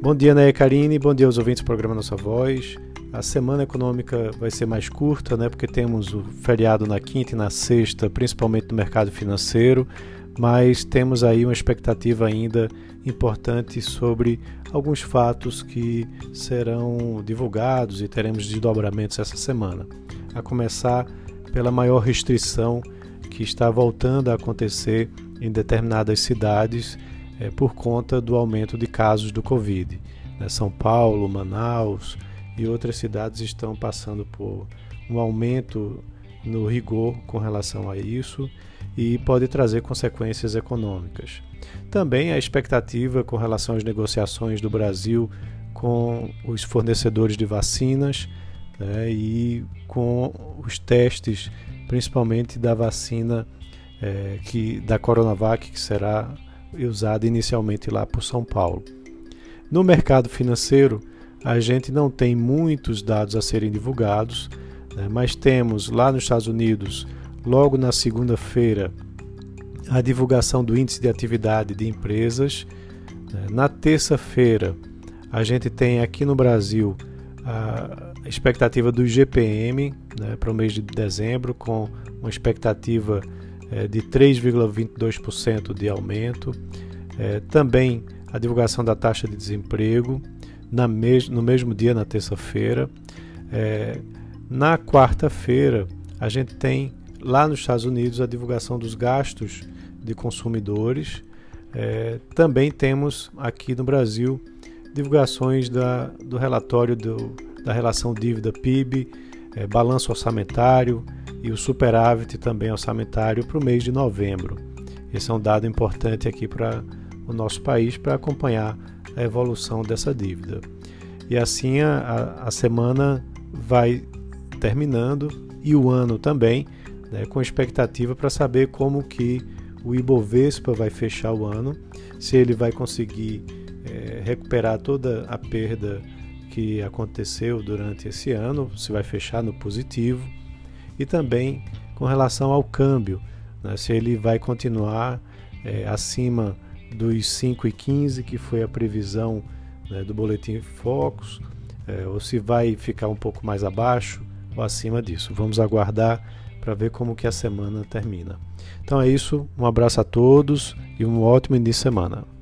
Bom dia, Né Karine, bom dia aos ouvintes do programa Nossa Voz. A semana econômica vai ser mais curta, né, porque temos o feriado na quinta e na sexta, principalmente no mercado financeiro, mas temos aí uma expectativa ainda importante sobre alguns fatos que serão divulgados e teremos desdobramentos essa semana. A começar pela maior restrição que está voltando a acontecer em determinadas cidades é, por conta do aumento de casos do Covid. Né? São Paulo, Manaus e outras cidades estão passando por um aumento no rigor com relação a isso e pode trazer consequências econômicas. Também a expectativa com relação às negociações do Brasil com os fornecedores de vacinas né, e com os testes, principalmente da vacina é, que, da Coronavac, que será usada inicialmente lá por São Paulo. No mercado financeiro, a gente não tem muitos dados a serem divulgados, né, mas temos lá nos Estados Unidos, logo na segunda-feira, a divulgação do índice de atividade de empresas. Né. Na terça-feira, a gente tem aqui no Brasil a expectativa do GPM né, para o mês de dezembro, com uma expectativa é, de 3,22% de aumento. É, também a divulgação da taxa de desemprego na mes no mesmo dia, na terça-feira. É, na quarta-feira, a gente tem lá nos Estados Unidos a divulgação dos gastos de consumidores. É, também temos aqui no Brasil divulgações da, do relatório do, da relação dívida-PIB, é, balanço orçamentário, e o superávit também orçamentário para o mês de novembro. Esse é um dado importante aqui para o nosso país para acompanhar a evolução dessa dívida. E assim a, a semana vai terminando e o ano também, né, com expectativa para saber como que o Ibovespa vai fechar o ano, se ele vai conseguir é, recuperar toda a perda que aconteceu durante esse ano, se vai fechar no positivo e também com relação ao câmbio, né, se ele vai continuar é, acima dos 5,15 que foi a previsão né, do boletim Focus, é, ou se vai ficar um pouco mais abaixo ou acima disso. Vamos aguardar para ver como que a semana termina. Então é isso, um abraço a todos e um ótimo início de semana.